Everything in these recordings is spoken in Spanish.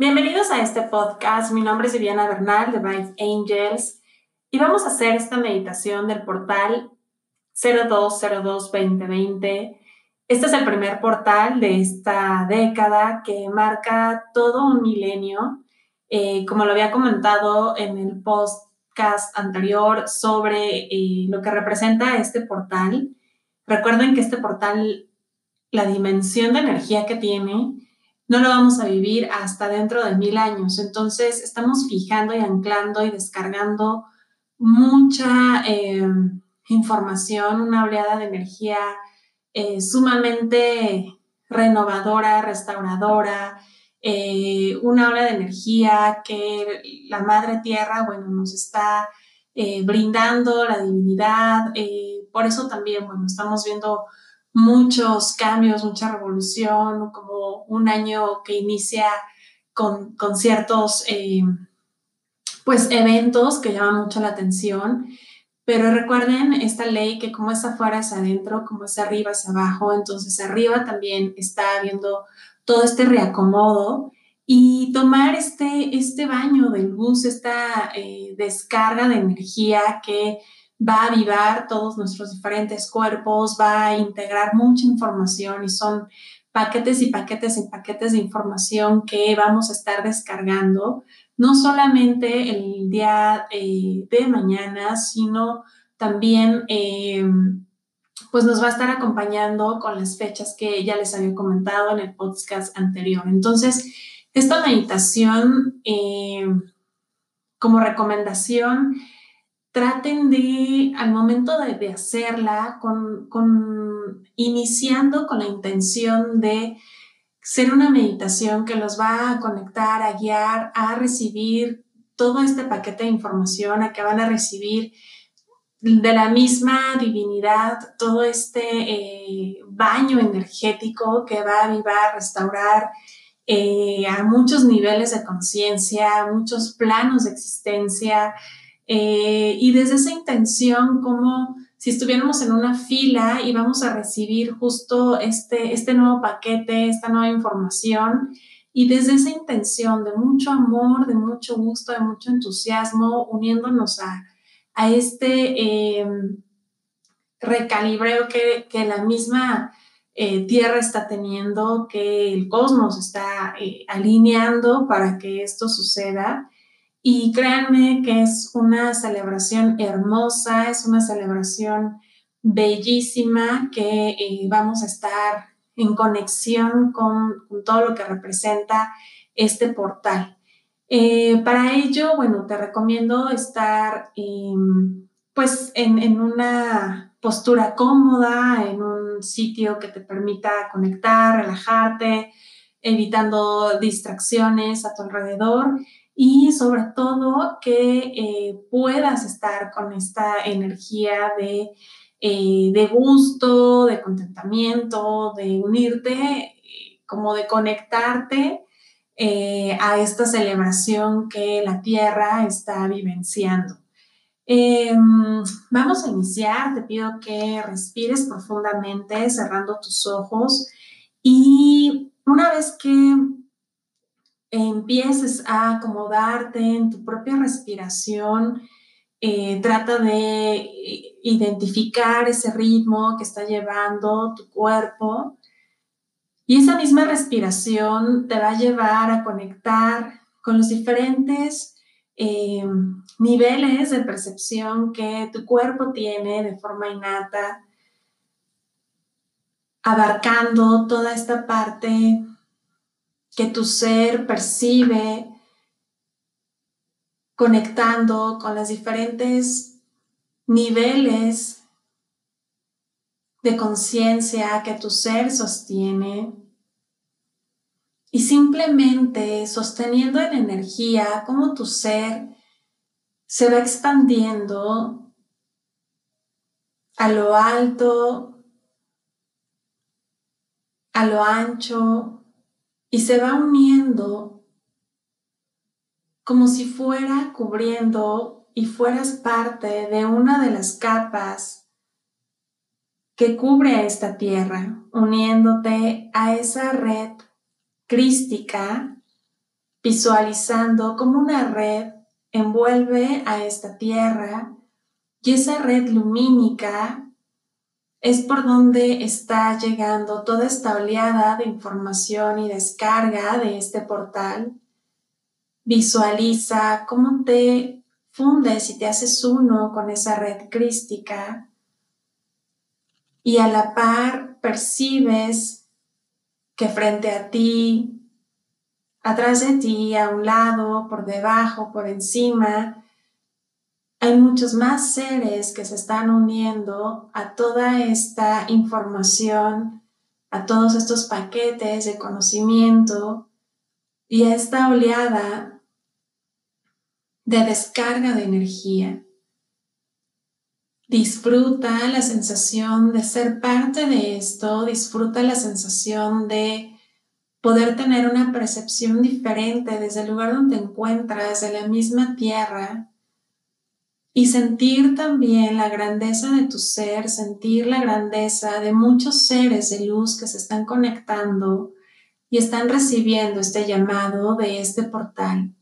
Bienvenidos a este podcast. Mi nombre es Viviana Bernal de Bright Angels y vamos a hacer esta meditación del portal 0202-2020. Este es el primer portal de esta década que marca todo un milenio. Eh, como lo había comentado en el podcast anterior sobre eh, lo que representa este portal, recuerden que este portal, la dimensión de energía que tiene, no lo vamos a vivir hasta dentro de mil años. Entonces, estamos fijando y anclando y descargando mucha eh, información, una oleada de energía eh, sumamente renovadora, restauradora, eh, una ola de energía que la Madre Tierra, bueno, nos está brindando, la divinidad. por eso también, bueno, estamos viendo muchos cambios, mucha revolución, como un año que inicia con, ciertos eh, pues eventos que llaman mucho la atención. Pero recuerden esta ley que como es afuera es adentro, como es arriba es abajo, entonces arriba también está habiendo todo este reacomodo y tomar este, este baño de luz, esta eh, descarga de energía que va a avivar todos nuestros diferentes cuerpos, va a integrar mucha información y son paquetes y paquetes y paquetes de información que vamos a estar descargando, no solamente el día eh, de mañana, sino también eh, pues nos va a estar acompañando con las fechas que ya les había comentado en el podcast anterior. Entonces, esta meditación eh, como recomendación traten de, al momento de, hacerla, con, con, iniciando con la intención de ser una meditación que los va a conectar, a guiar, a recibir todo este paquete de información, a que van a recibir de la misma divinidad todo este eh, baño energético que va a avivar, restaurar eh, a muchos niveles de conciencia, muchos planos de existencia, eh, y desde esa intención, como si estuviéramos en una fila y vamos a recibir justo este, este nuevo paquete, esta nueva información, y desde esa intención de mucho amor, de mucho gusto, de mucho entusiasmo, uniéndonos a, a este eh, recalibreo que, que, la misma eh, Tierra está teniendo, que el cosmos está alineando para que esto suceda. Y créanme que es una celebración hermosa, es una celebración bellísima que eh, vamos a estar en conexión con, todo lo que representa este portal. Eh, para ello, bueno, te recomiendo estar em, pues en, una postura cómoda, en un sitio que te permita conectar, relajarte, evitando distracciones a tu alrededor y sobre todo que eh, puedas estar con esta energía de, eh, de gusto, de contentamiento, de unirte, como de conectarte eh, a esta celebración que la Tierra está vivenciando. Vamos a iniciar, te pido que respires profundamente cerrando tus ojos y una vez que empieces a acomodarte en tu propia respiración, eh, trata de identificar ese ritmo que está llevando tu cuerpo. Y esa misma respiración te va a llevar a conectar con los diferentes eh, niveles de percepción que tu cuerpo tiene de forma innata, abarcando toda esta parte que tu ser percibe conectando con los diferentes niveles de conciencia que tu ser sostiene. Y simplemente sosteniendo en energía cómo tu ser se va expandiendo a lo alto, a lo ancho, y se va uniendo como si fuera cubriendo y fueras parte de una de las capas que cubre a esta tierra, uniéndote a esa red crística visualizando como una red envuelve a esta tierra y esa red lumínica es por donde está llegando toda esta oleada de información y descarga de este portal. Visualiza cómo te fundes y te haces uno con esa red crística y a la par percibes que frente a ti, atrás de ti, a un lado, por debajo, por encima, hay muchos más seres que se están uniendo a toda esta información, a todos estos paquetes de conocimiento y a esta oleada de descarga de energía. Disfruta la sensación de ser parte de esto, disfruta la sensación de poder tener una percepción diferente desde el lugar donde te encuentras, de la misma tierra, y sentir también la grandeza de tu ser, sentir la grandeza de muchos seres de luz que se están conectando y están recibiendo este llamado de este portal.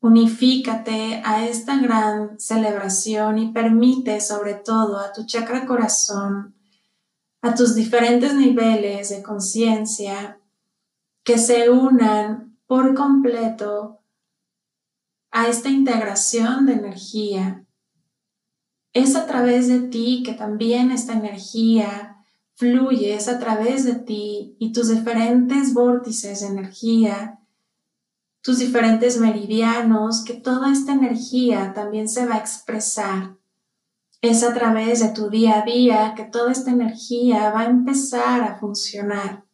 Unifícate a esta gran celebración y permite sobre todo a tu chakra corazón, a tus diferentes niveles de conciencia, que se unan por completo a esta integración de energía. Es a través de ti que también esta energía fluye, es a través de ti y tus diferentes vórtices de energía, tus diferentes meridianos, que toda esta energía también se va a expresar. Es a través de tu día a día que toda esta energía va a empezar a funcionar.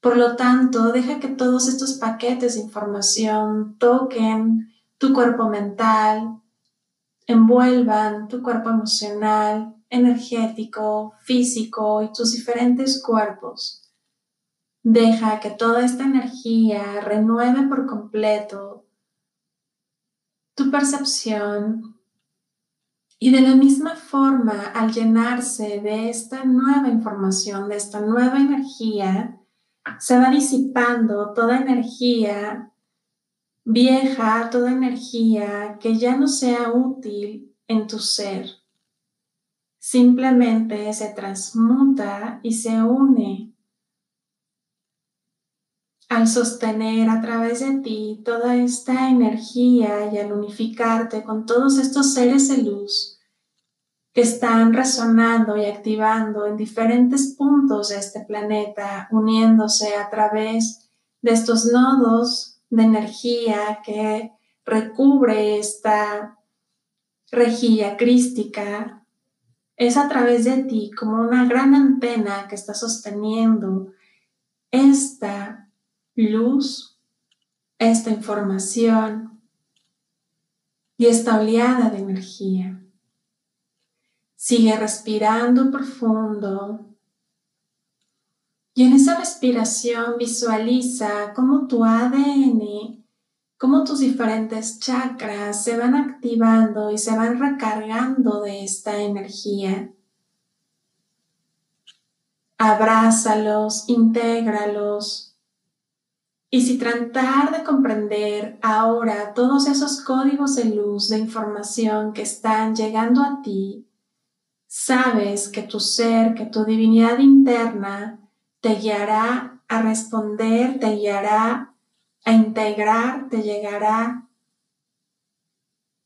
Por lo tanto, deja que todos estos paquetes de información toquen tu cuerpo mental, envuelvan tu cuerpo emocional, energético, físico y tus diferentes cuerpos. Deja que toda esta energía renueve por completo tu percepción y de la misma forma al llenarse de esta nueva información, de esta nueva energía, se va disipando toda energía vieja toda energía que ya no sea útil en tu ser. Simplemente se transmuta y se une al sostener a través de ti toda esta energía y al unificarte con todos estos seres de luz que están resonando y activando en diferentes puntos de este planeta, uniéndose a través de estos nodos de energía que recubre esta rejilla crística es a través de ti como una gran antena que está sosteniendo esta luz, esta información y esta oleada de energía. Sigue respirando profundo y en esa respiración visualiza cómo tu ADN, cómo tus diferentes chakras se van activando y se van recargando de esta energía. Abrázalos, intégralos. Y si tratar de comprender ahora todos esos códigos de luz, de información que están llegando a ti, sabes que tu ser, que tu divinidad interna te guiará a responder, te guiará a integrar, te llegará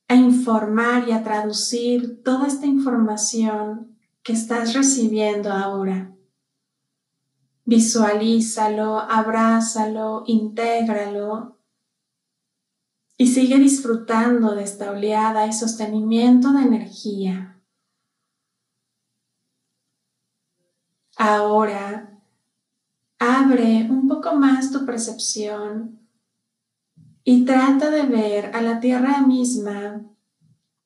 a informar y a traducir toda esta información que estás recibiendo ahora. Visualízalo, abrázalo, intégralo y sigue disfrutando de esta oleada y sostenimiento de energía. Ahora Abre un poco más tu percepción y trata de ver a la tierra misma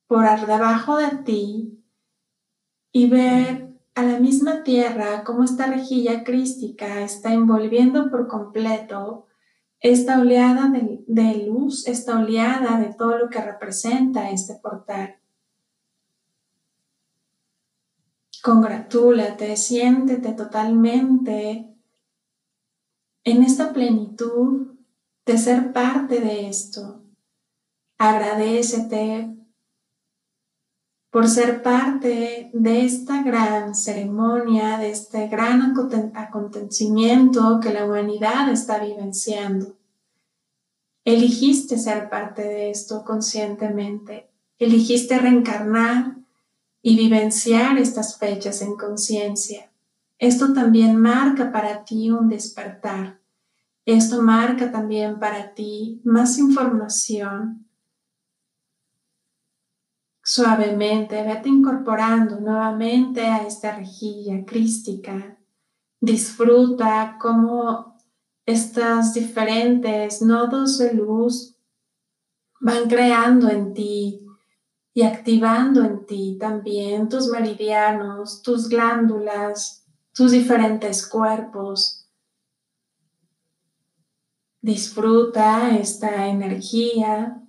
por debajo de ti y ver a la misma tierra como esta rejilla crística está envolviendo por completo esta oleada de, de, luz, esta oleada de todo lo que representa este portal. Congratúlate, siéntete totalmente en esta plenitud de ser parte de esto. Agradecete por ser parte de esta gran ceremonia, de este gran acontecimiento que la humanidad está vivenciando. Eligiste ser parte de esto conscientemente. Eligiste reencarnar y vivenciar estas fechas en conciencia. Esto también marca para ti un despertar. Esto marca también para ti más información. Suavemente vete incorporando nuevamente a esta rejilla crística. Disfruta cómo estas diferentes nodos de luz van creando en ti y activando en ti también tus meridianos, tus glándulas, tus diferentes cuerpos. Disfruta esta energía.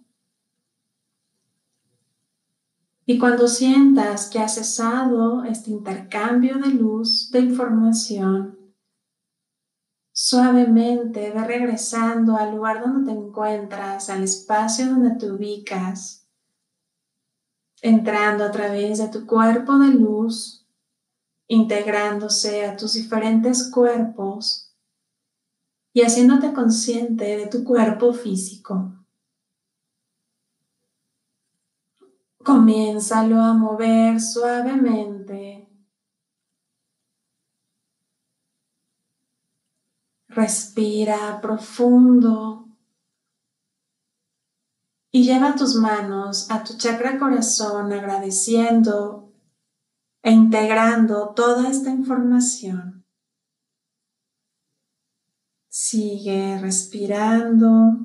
Y cuando sientas que ha cesado este intercambio de luz, de información, Suavemente ve regresando al lugar donde te encuentras, al espacio donde te ubicas, entrando a través de tu cuerpo de luz, integrándose a tus diferentes cuerpos y haciéndote consciente de tu cuerpo físico. Comiénzalo a mover suavemente Respira profundo y lleva tus manos a tu chakra corazón agradeciendo e integrando toda esta información. Sigue respirando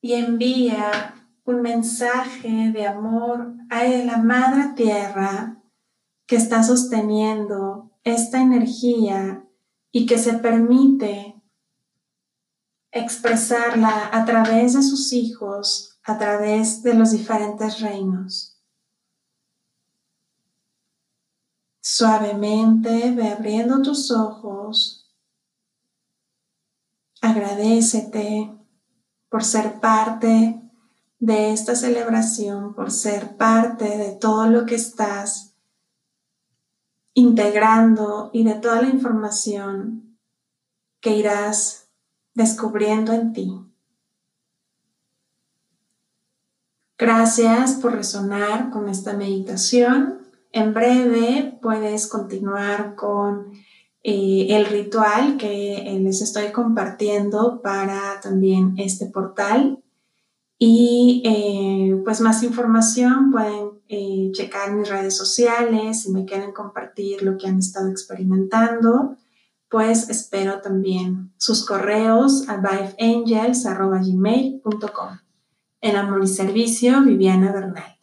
y envía un mensaje de amor a la Madre Tierra que está sosteniendo esta energía y que se permite expresarla a través de sus hijos, a través de los diferentes reinos. Suavemente ve abriendo tus ojos. Agradecete por ser parte de esta celebración, por ser parte de todo lo que estás integrando y de toda la información que irás descubriendo en ti. Gracias por resonar con esta meditación. En breve puedes continuar con eh, el ritual que les estoy compartiendo para también este portal. Y eh, pues más información pueden eh, checar mis redes sociales, si me quieren compartir lo que han estado experimentando, pues espero también sus correos a vibeangels.gmail.com. En amor y servicio, Viviana Bernal.